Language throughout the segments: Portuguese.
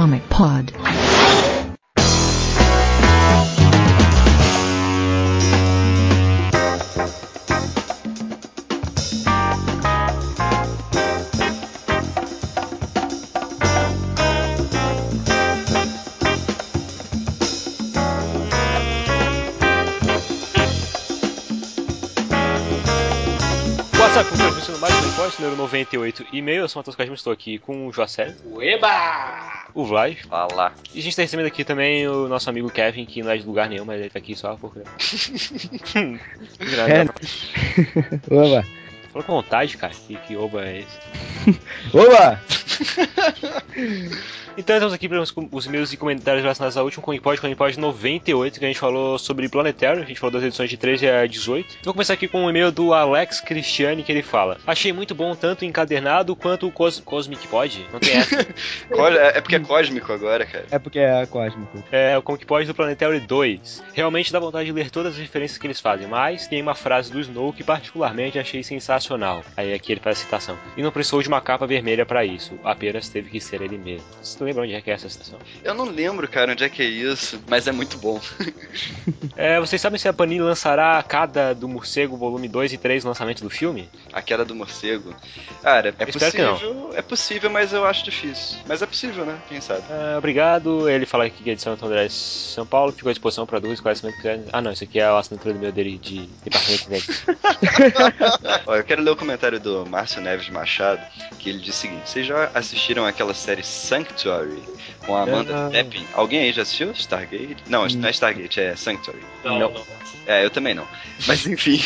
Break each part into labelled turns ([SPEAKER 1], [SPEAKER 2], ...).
[SPEAKER 1] Comic Pod.
[SPEAKER 2] Mais um podcast número 98 e meio. Eu sou o Matheus Casmo, estou aqui com o Joacé,
[SPEAKER 3] Ueba!
[SPEAKER 2] O Vlad.
[SPEAKER 4] Fala.
[SPEAKER 2] E a gente está recebendo aqui também o nosso amigo Kevin, que não é de lugar nenhum, mas ele tá aqui só por.
[SPEAKER 5] É. Oba!
[SPEAKER 2] Falou com vontade, cara. Que, que oba é esse?
[SPEAKER 5] Oba!
[SPEAKER 2] Então estamos aqui para os, e-mails e comentários relacionados ao último Comic Pod, Comic Pod 98, que a gente falou sobre Planetário, a gente falou das edições de 13 a 18. Vou começar aqui com um e-mail do Alex Cristiani, que ele fala Achei muito bom tanto o encadernado quanto o Cos Cosmic Pod, não tem essa.
[SPEAKER 4] É é porque é cósmico agora, cara.
[SPEAKER 5] É porque é cósmico.
[SPEAKER 2] É o Comic Pod do Planetário 2. Realmente dá vontade de ler todas as referências que eles fazem, mas tem uma frase do Snow que particularmente achei sensacional. Aí aqui ele faz a citação. E não precisou de uma capa vermelha para isso, apenas teve que ser ele mesmo. Você lembra onde é que é essa citação?
[SPEAKER 4] Eu não lembro, cara, onde é que é isso, mas é muito bom.
[SPEAKER 2] É, vocês sabem se a Panini lançará a cada do Morcego volume 2 e 3 no lançamento do filme?
[SPEAKER 4] A queda do morcego. Cara, é
[SPEAKER 2] Eu não.
[SPEAKER 4] possível. É possível, mas eu acho difícil. Mas é possível, né? Quem sabe?
[SPEAKER 2] É, obrigado. Ele fala aqui que a edição é André São Paulo ficou à disposição para dúvidas, esclarecimento que. Ah, não, isso aqui é a assinatura do meu dele de departamento de vendas.
[SPEAKER 4] Ó, eu quero ler o comentário do Márcio Neves Machado, que ele diz o seguinte: Vocês já assistiram aquela série Sanctuary com a Amanda. Tapping? Alguém aí já assistiu? Stargate? Não, não é Stargate, é Sanctuary.
[SPEAKER 3] Não,
[SPEAKER 2] Não.
[SPEAKER 3] não.
[SPEAKER 4] É, eu também não. Mas enfim,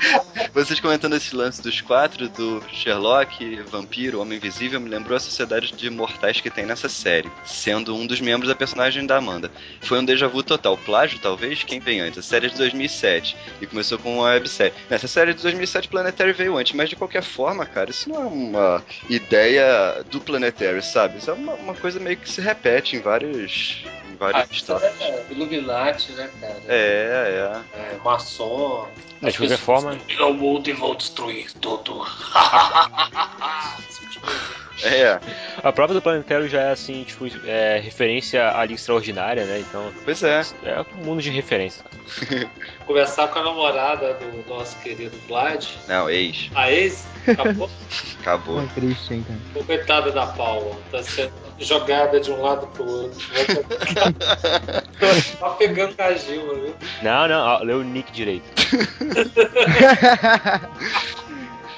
[SPEAKER 4] vocês comentando esse lance dos quatro, do Sherlock, Vampiro, Homem Invisível, me lembrou a sociedade de mortais que tem nessa série, sendo um dos membros da personagem da Amanda. Foi um déjà vu total. Plágio, talvez? Quem vem antes? A série é de 2007 e começou com uma websérie. Nessa série de 2007, Planetary veio antes, mas de qualquer forma, cara, isso não é uma ideia do Planetary, sabe? Isso é uma, uma coisa meio que se repete em vários. Em vários
[SPEAKER 3] Ah,
[SPEAKER 4] histórias.
[SPEAKER 3] é Illuminati, né, cara?
[SPEAKER 4] É, é.
[SPEAKER 3] É, maçom.
[SPEAKER 2] Mas, de qualquer forma-
[SPEAKER 3] Eu o mundo e vou destruir tudo.
[SPEAKER 4] É,
[SPEAKER 2] A própria do Planetário já é assim, tipo, é, referência à Liga Extraordinária, né? Então,
[SPEAKER 4] pois é.
[SPEAKER 2] é um mundo de referência.
[SPEAKER 3] Começar com a namorada do nosso querido Vlad.
[SPEAKER 4] Não, ex.
[SPEAKER 3] A ex, acabou.
[SPEAKER 4] Acabou.
[SPEAKER 5] É triste, hein, cara.
[SPEAKER 3] Coitada da Paula. Tá sendo jogada de um lado pro outro. tá pegando a Gilma, viu?
[SPEAKER 2] Não, não, ó, lê o nick direito.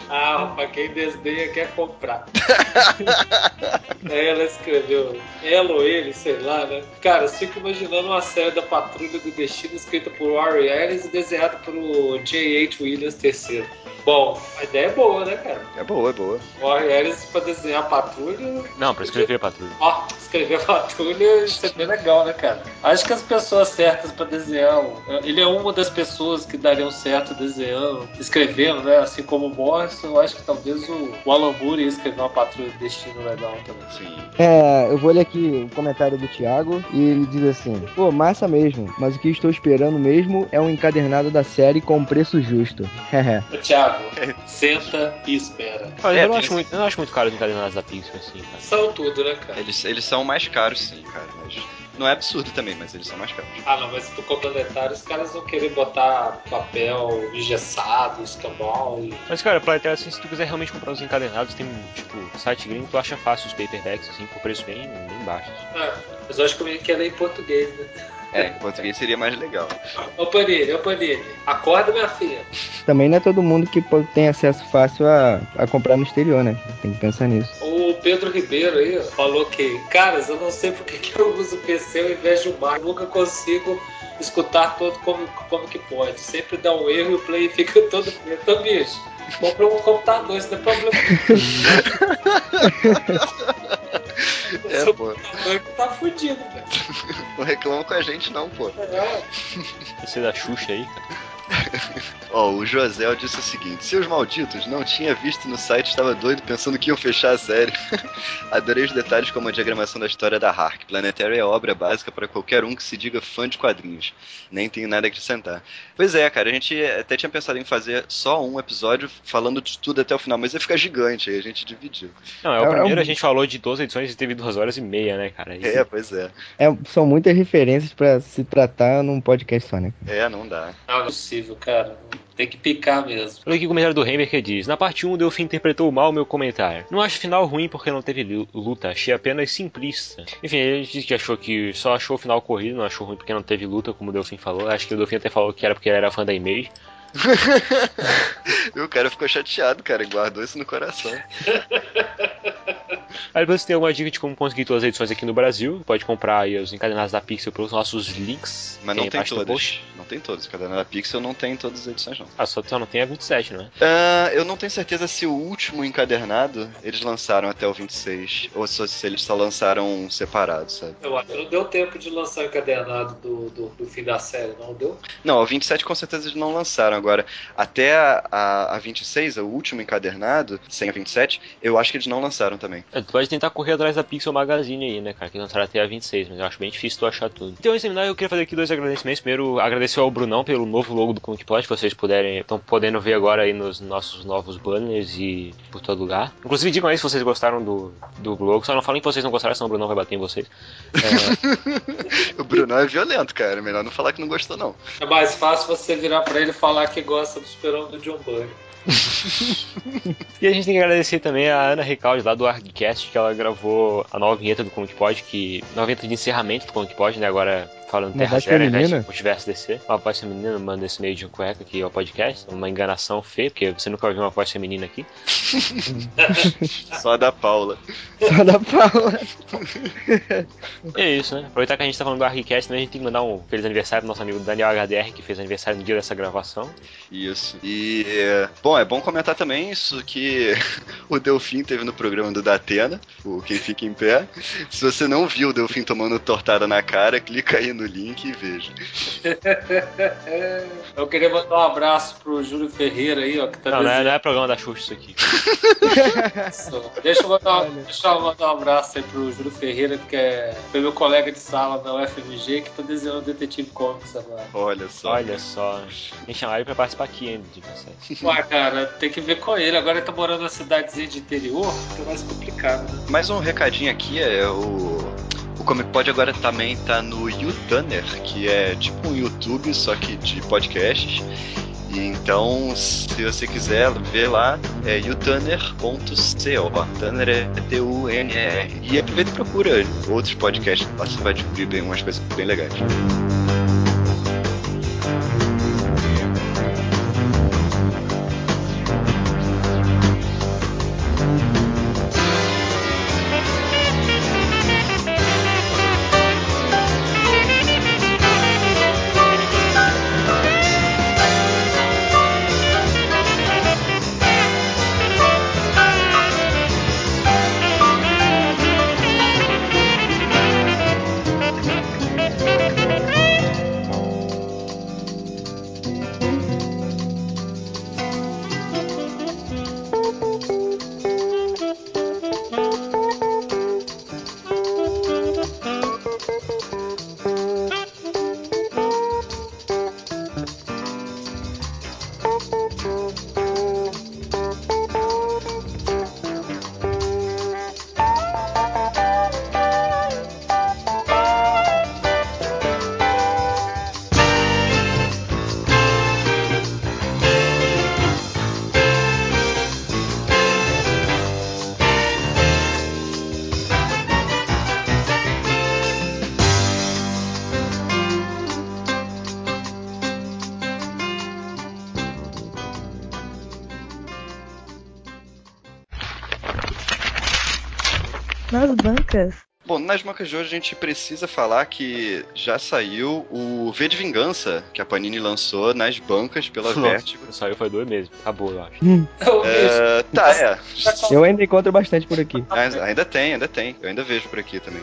[SPEAKER 3] Ah, rapaz, quem desdenha quer comprar. Aí ela escreveu ela ou ele, sei lá, né? Cara, eu fico imaginando uma série da Patrulha do Destino escrita por Warren Ellis e desenhada por J.H. Williams III. Bom, a ideia é boa, né, cara?
[SPEAKER 4] É boa, é boa.
[SPEAKER 3] Warren Ellis pra desenhar a Patrulha.
[SPEAKER 2] Não, pra escrever a patrulha.
[SPEAKER 3] Ó, escrever a Patrulha, isso é bem legal, né, cara? Acho que as pessoas certas pra desenhar. Ele é uma das pessoas que dariam certo desenhando, escrevendo, né? Assim como o Eu acho que talvez o, o Alan Moore ia escrever uma Patrulha do Destino legal também.
[SPEAKER 4] Sim.
[SPEAKER 5] É, eu vou ler aqui o comentário do Thiago e ele diz assim: Pô, massa mesmo, mas o que estou esperando mesmo é um encadernado da série com preço justo.
[SPEAKER 3] Thiago, senta e espera.
[SPEAKER 2] Olha,
[SPEAKER 4] É,
[SPEAKER 2] eu, não acho muito, eu não acho muito caro os encadenados da Pixar, assim, cara.
[SPEAKER 3] São tudo, né, cara?
[SPEAKER 4] Eles, eles são mais caros, sim, cara. Mas não é absurdo também, mas eles são mais caros.
[SPEAKER 3] Ah, não, mas se tu for planetário, os caras vão querer botar papel engessado, escambau e.
[SPEAKER 2] Mas, cara, Planetário, assim, se tu quiser realmente comprar os encadenados, tem, tipo, site gringo, tu acha fácil os paperbacks, assim, por preço bem, bem baixo.
[SPEAKER 3] Ah, mas eu acho que eu quero ler em português, né?
[SPEAKER 4] É, em português seria mais legal.
[SPEAKER 3] Ô Panini, ô Panini, acorda minha filha.
[SPEAKER 5] Também não é todo mundo que tem acesso fácil a, a comprar no exterior, né? Tem que pensar nisso.
[SPEAKER 3] O Pedro Ribeiro aí falou que, caras, eu não sei porque que eu uso o PC ao invés de o Mac. Nunca consigo escutar todo como, como que pode. Sempre dá um erro e o play fica todo preto. Então, bicho, compra um computador, isso não é problema.
[SPEAKER 4] É,
[SPEAKER 3] Seu
[SPEAKER 4] pô.
[SPEAKER 3] computador tá fudido, velho.
[SPEAKER 4] Não reclama com a gente, não, pô.
[SPEAKER 3] É,
[SPEAKER 2] Esse da Xuxa aí, cara.
[SPEAKER 4] Ó, o José disse o seguinte: Seus malditos, não tinha visto no site, estava doido pensando que iam fechar a série. Adorei os detalhes como a diagramação da história da Hark. Planetary é obra básica para qualquer um que se diga fã de quadrinhos. Nem tenho nada a acrescentar. Pois é, cara, a gente até tinha pensado em fazer só um episódio falando de tudo até o final, mas ia ficar gigante, aí a gente dividiu.
[SPEAKER 2] Não, é o
[SPEAKER 5] É- é
[SPEAKER 2] primeiro
[SPEAKER 5] um-
[SPEAKER 2] a gente falou de 12 edições e teve duas horas e meia, né, cara?
[SPEAKER 4] É, pois é.
[SPEAKER 5] É, são muitas referências pra se tratar num podcast só, né?
[SPEAKER 4] É, não dá.
[SPEAKER 3] Não é possível, cara. Tem que picar mesmo.
[SPEAKER 2] Olha aqui o comentário do Hammer que diz: Na parte 1, o Delfim interpretou mal o meu comentário. Não acho o final ruim porque não teve lu- luta, achei apenas simplista. Enfim, ele disse que achou que só achou o final corrido, não achou ruim porque não teve luta, como o Delfim falou. Acho que o Delfim até falou que era porque ele era fã da Image.
[SPEAKER 4] E o cara ficou chateado, cara, e guardou isso no coração.
[SPEAKER 2] Aí depois você tem alguma dica de como conseguir todas as edições aqui no Brasil. Pode comprar aí os encadenados da Pixel pelos nossos links.
[SPEAKER 4] Mas não tem
[SPEAKER 2] post.
[SPEAKER 4] Não tem todas. Cada da Pixel não tem todas as edições, não.
[SPEAKER 2] Ah, só, só não tem a 27, não é?
[SPEAKER 4] Ah, eu não tenho certeza se o último encadernado eles lançaram até o 26, ou se, se eles só lançaram separado, sabe?
[SPEAKER 3] Eu acho que não deu tempo de lançar o encadernado do, do, do fim da série, não deu?
[SPEAKER 4] Não, o 27 com certeza eles não lançaram. Agora, até a, a, a 26, o último encadernado, sem a 27, eu acho que eles não lançaram também.
[SPEAKER 2] É, tu pode tentar correr atrás da Pixel Magazine aí, né, cara? Que lançaram até a 26, mas eu acho bem difícil tu achar tudo. Então, antes de terminar, eu queria fazer aqui dois agradecimentos. Primeiro, agradecer ao Brunão pelo novo logo do Comic Plot, que vocês puderem, estão podendo ver agora aí nos nossos novos banners e por todo lugar. Inclusive, digam aí se vocês gostaram do, do logo. Só não falem que vocês não gostaram, senão o Brunão vai bater em vocês. É,
[SPEAKER 4] O Bruno é violento, cara. Melhor não falar que não gostou, não.
[SPEAKER 3] É mais fácil você virar pra ele e falar que gosta do super do John Bunny.
[SPEAKER 2] E a gente tem que agradecer também a Ana Recalde lá do ArgCast, que ela gravou a nova vinheta do Comic Pod, que. Nova vinheta de encerramento do Comic Pod, né? Agora falando
[SPEAKER 5] Uma
[SPEAKER 2] Terra invés de
[SPEAKER 5] feminina?
[SPEAKER 2] multiverso DC. Uma voz feminina manda esse meio de cueca aqui ao podcast. Uma enganação feia, porque você nunca ouviu uma voz feminina aqui.
[SPEAKER 4] Só a da Paula.
[SPEAKER 5] Só da Paula.
[SPEAKER 2] E é isso, né? Aproveitar que a gente tá falando do ArgCast, também a gente tem que mandar um feliz aniversário pro nosso amigo Daniel HDR, que fez aniversário no dia dessa gravação.
[SPEAKER 4] Isso. E, é, bom, é bom comentar também isso que o Delfim teve no programa do Datena, o Quem Fica em Pé. Se você não viu o Delfim tomando tortada na cara, clica aí no link e veja.
[SPEAKER 3] Eu queria mandar um abraço pro Júlio Ferreira aí, ó, que tá
[SPEAKER 2] Não, não é, não é programa da Xuxa isso aqui.
[SPEAKER 3] Deixa eu, mandar,
[SPEAKER 5] Olha.
[SPEAKER 3] deixa eu mandar um abraço aí pro Júlio Ferreira, que é foi meu colega de sala da UFMG, que tá desenhando Detetive Comics agora.
[SPEAKER 4] Olha só.
[SPEAKER 2] Olha só. Me chamaram pra participar aqui ainda, de vocês.
[SPEAKER 3] Ué, cara, tem que ver com ele. Agora ele tá morando na cidadezinha de interior, fica mais complicado, né?
[SPEAKER 4] Mais um recadinho aqui é o. Comic Pod agora também tá no YouTuner, que é tipo um YouTube, só que de podcasts. E então, se você quiser ver lá, é utuner.co. Tuner é T-U-N-E-R. E aproveita e procura outros podcasts, você vai descobrir bem umas coisas bem legais.
[SPEAKER 1] Nas bancas.
[SPEAKER 4] Bom, nas bancas de hoje a gente precisa falar que já saiu o V de Vingança, que a Panini lançou nas bancas pela
[SPEAKER 2] Nossa,
[SPEAKER 4] Vertigo.
[SPEAKER 2] Saiu faz dois meses. Acabou, eu acho.
[SPEAKER 3] Eu vejo.
[SPEAKER 4] É, tá, é.
[SPEAKER 5] Eu ainda encontro bastante por aqui.
[SPEAKER 4] Mas ainda tem, ainda tem. Eu ainda vejo por aqui também.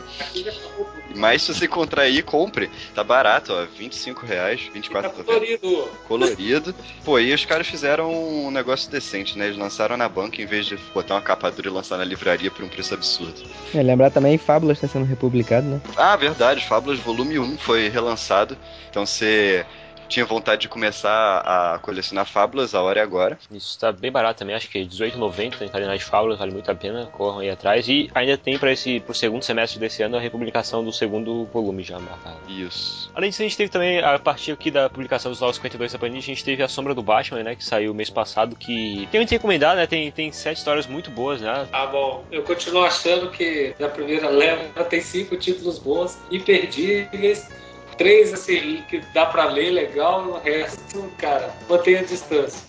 [SPEAKER 4] Mas se você encontrar aí, compre. Tá barato, ó. 25 reais,
[SPEAKER 3] Tá
[SPEAKER 4] 24
[SPEAKER 3] colorido.
[SPEAKER 4] colorido. Pô, e os caras fizeram um negócio decente, né? Eles lançaram na banca em vez de botar uma capa dura e lançar na livraria por um preço absurdo.
[SPEAKER 5] É, lembrar também, Fábulas está sendo republicado, né?
[SPEAKER 4] Ah, verdade, Fábulas Volume 1 foi relançado. Então você tinha vontade de começar a colecionar fábulas, a hora é agora.
[SPEAKER 2] Isso tá bem barato também, acho que é R$18,90 em cadenas de fábulas, vale muito a pena, corram aí atrás. E ainda tem para esse pro segundo semestre desse ano a republicação do segundo volume já marcado.
[SPEAKER 4] Isso.
[SPEAKER 2] Além disso, a gente teve também, a partir aqui da publicação dos Novos 52 da Panini, a gente teve A Sombra do Batman, né, que saiu mês passado, que tem muito recomendado, né, tem, tem sete histórias muito boas, né.
[SPEAKER 3] Tá bom. Eu continuo achando que na primeira leva tem cinco títulos bons, imperdíveis. Três, assim, que dá pra ler legal, o resto, cara, mantenha a distância.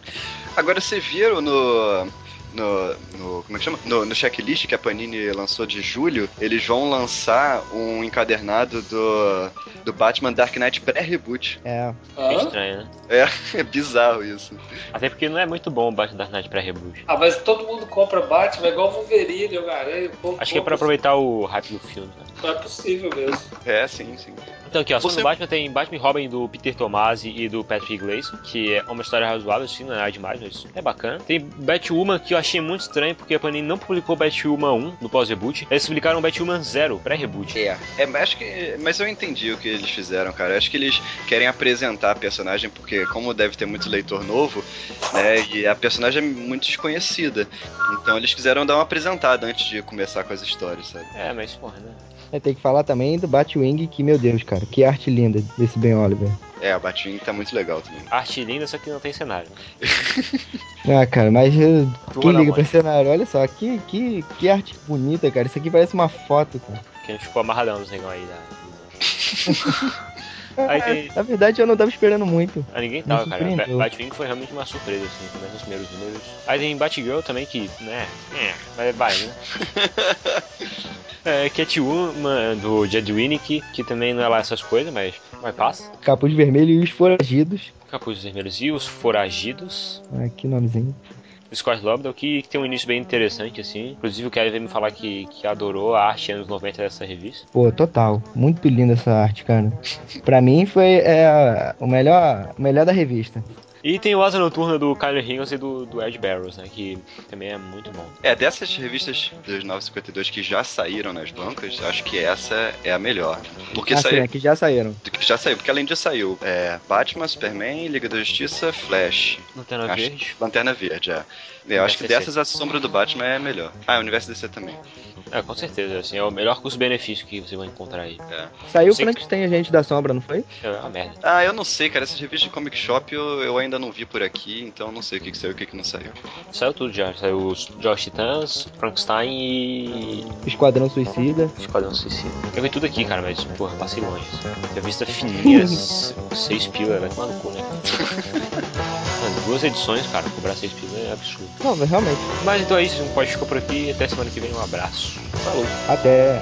[SPEAKER 4] Agora você viram no. No, no, como é que chama? No, no checklist que a Panini lançou de julho, eles vão lançar um encadernado do, do Batman Dark Knight pré-reboot.
[SPEAKER 5] É.
[SPEAKER 2] É estranho, né.
[SPEAKER 4] É, é bizarro isso.
[SPEAKER 2] Até porque não é muito bom o Batman Dark Knight pré-reboot.
[SPEAKER 3] Ah, mas todo mundo compra Batman, é igual Wolverine, o povo
[SPEAKER 2] Acho que é pra aproveitar o hype do filme, né.
[SPEAKER 3] Não é possível mesmo.
[SPEAKER 4] É, sim, sim.
[SPEAKER 2] Então aqui, ó, sobre
[SPEAKER 4] Você-
[SPEAKER 2] o Batman tem Batman e Robin do Peter Tomasi e do Patrick Gleason, que é uma história razoável, assim, não é nada demais, mas é bacana. Tem Batwoman, que eu achei muito estranho, porque a Panini não publicou Batwoman 1 no pós-reboot, eles publicaram Batwoman 0, pré-reboot.
[SPEAKER 4] É, é, mas acho que. Mas eu entendi o que eles fizeram, cara. Acho que eles querem apresentar a personagem, porque como deve ter muito leitor novo, né? E a personagem é muito desconhecida. Então eles quiseram dar uma apresentada antes de começar com as histórias, sabe?
[SPEAKER 2] É, mas porra, né?
[SPEAKER 5] É, tem que falar também do Batwing, que, meu Deus, cara, que arte linda desse Ben Oliver.
[SPEAKER 4] É, a Batwing tá muito legal também.
[SPEAKER 2] Arte linda, só que não tem cenário.
[SPEAKER 5] Ah, cara, mas uh,
[SPEAKER 2] Turma
[SPEAKER 5] quem liga pra cenário? Olha só, que, que, que arte bonita, cara. Isso aqui parece uma foto, cara.
[SPEAKER 2] Que a gente ficou amarradão nos negão aí da. Aí
[SPEAKER 5] Na verdade, eu não tava esperando muito.
[SPEAKER 2] Ah, ninguém tava, cara. Batwing foi realmente uma surpresa, assim, começa nos primeiros números. Aí tem Batgirl também, que, né, é, mas vai, né? É, Catwoman do Jed Winnick, que também não é lá essas coisas, mas vai passa.
[SPEAKER 5] Capuz vermelho e os foragidos.
[SPEAKER 2] Capuzes Vermelhos e os Foragidos.
[SPEAKER 5] Ah, que nomezinho.
[SPEAKER 2] Do Scott Lobdell, que, tem um início bem interessante, assim. Inclusive o Kevin veio me falar que, que adorou a arte anos 90 dessa revista.
[SPEAKER 5] Pô, total. Muito linda essa arte, cara. Pra mim foi é, o, melhor, melhor da revista.
[SPEAKER 2] E tem o Asa Noturna do Kyler Higgins e do, do Ed Barrows, né? Que também é muito bom.
[SPEAKER 4] É, dessas revistas dos 952 que já saíram nas bancas, acho que essa é a melhor. Porque
[SPEAKER 5] ah, sim,
[SPEAKER 4] saiu.
[SPEAKER 5] é que já saíram.
[SPEAKER 4] que Já saiu, porque além disso saiu é, Batman, Superman, Liga da Justiça, Flash.
[SPEAKER 2] Lanterna
[SPEAKER 4] Acho-
[SPEAKER 2] Verde.
[SPEAKER 4] Lanterna Verde, é. Eu acho que
[SPEAKER 2] DC.
[SPEAKER 4] dessas a sombra do Batman é melhor. Ah, o universo DC também.
[SPEAKER 2] É, com certeza, assim, é o melhor custo-benefício que você vai encontrar aí.
[SPEAKER 4] É.
[SPEAKER 5] Saiu o. Frankenstein Agente da Sombra, não foi?
[SPEAKER 2] É uma merda.
[SPEAKER 4] Ah, eu não sei, cara. Essas revistas de comic shop eu, eu ainda não vi por aqui, então eu não sei o que, que saiu e o que, que não saiu.
[SPEAKER 2] Saiu tudo já. Saiu os Josh Titãs, Frankenstein e.
[SPEAKER 5] Esquadrão Suicida.
[SPEAKER 2] Esquadrão Suicida. Eu vi tudo aqui, cara, mas, porra, passei longe. Revista fininha, seis pila, vai tomar no cu, né? Mano, duas edições, cara, cobrar seis pila é absurdo.
[SPEAKER 5] Não, mas realmente.
[SPEAKER 2] Mas então é isso, um pode ficar por aqui. Até semana que vem, um abraço. Falou.
[SPEAKER 5] Até.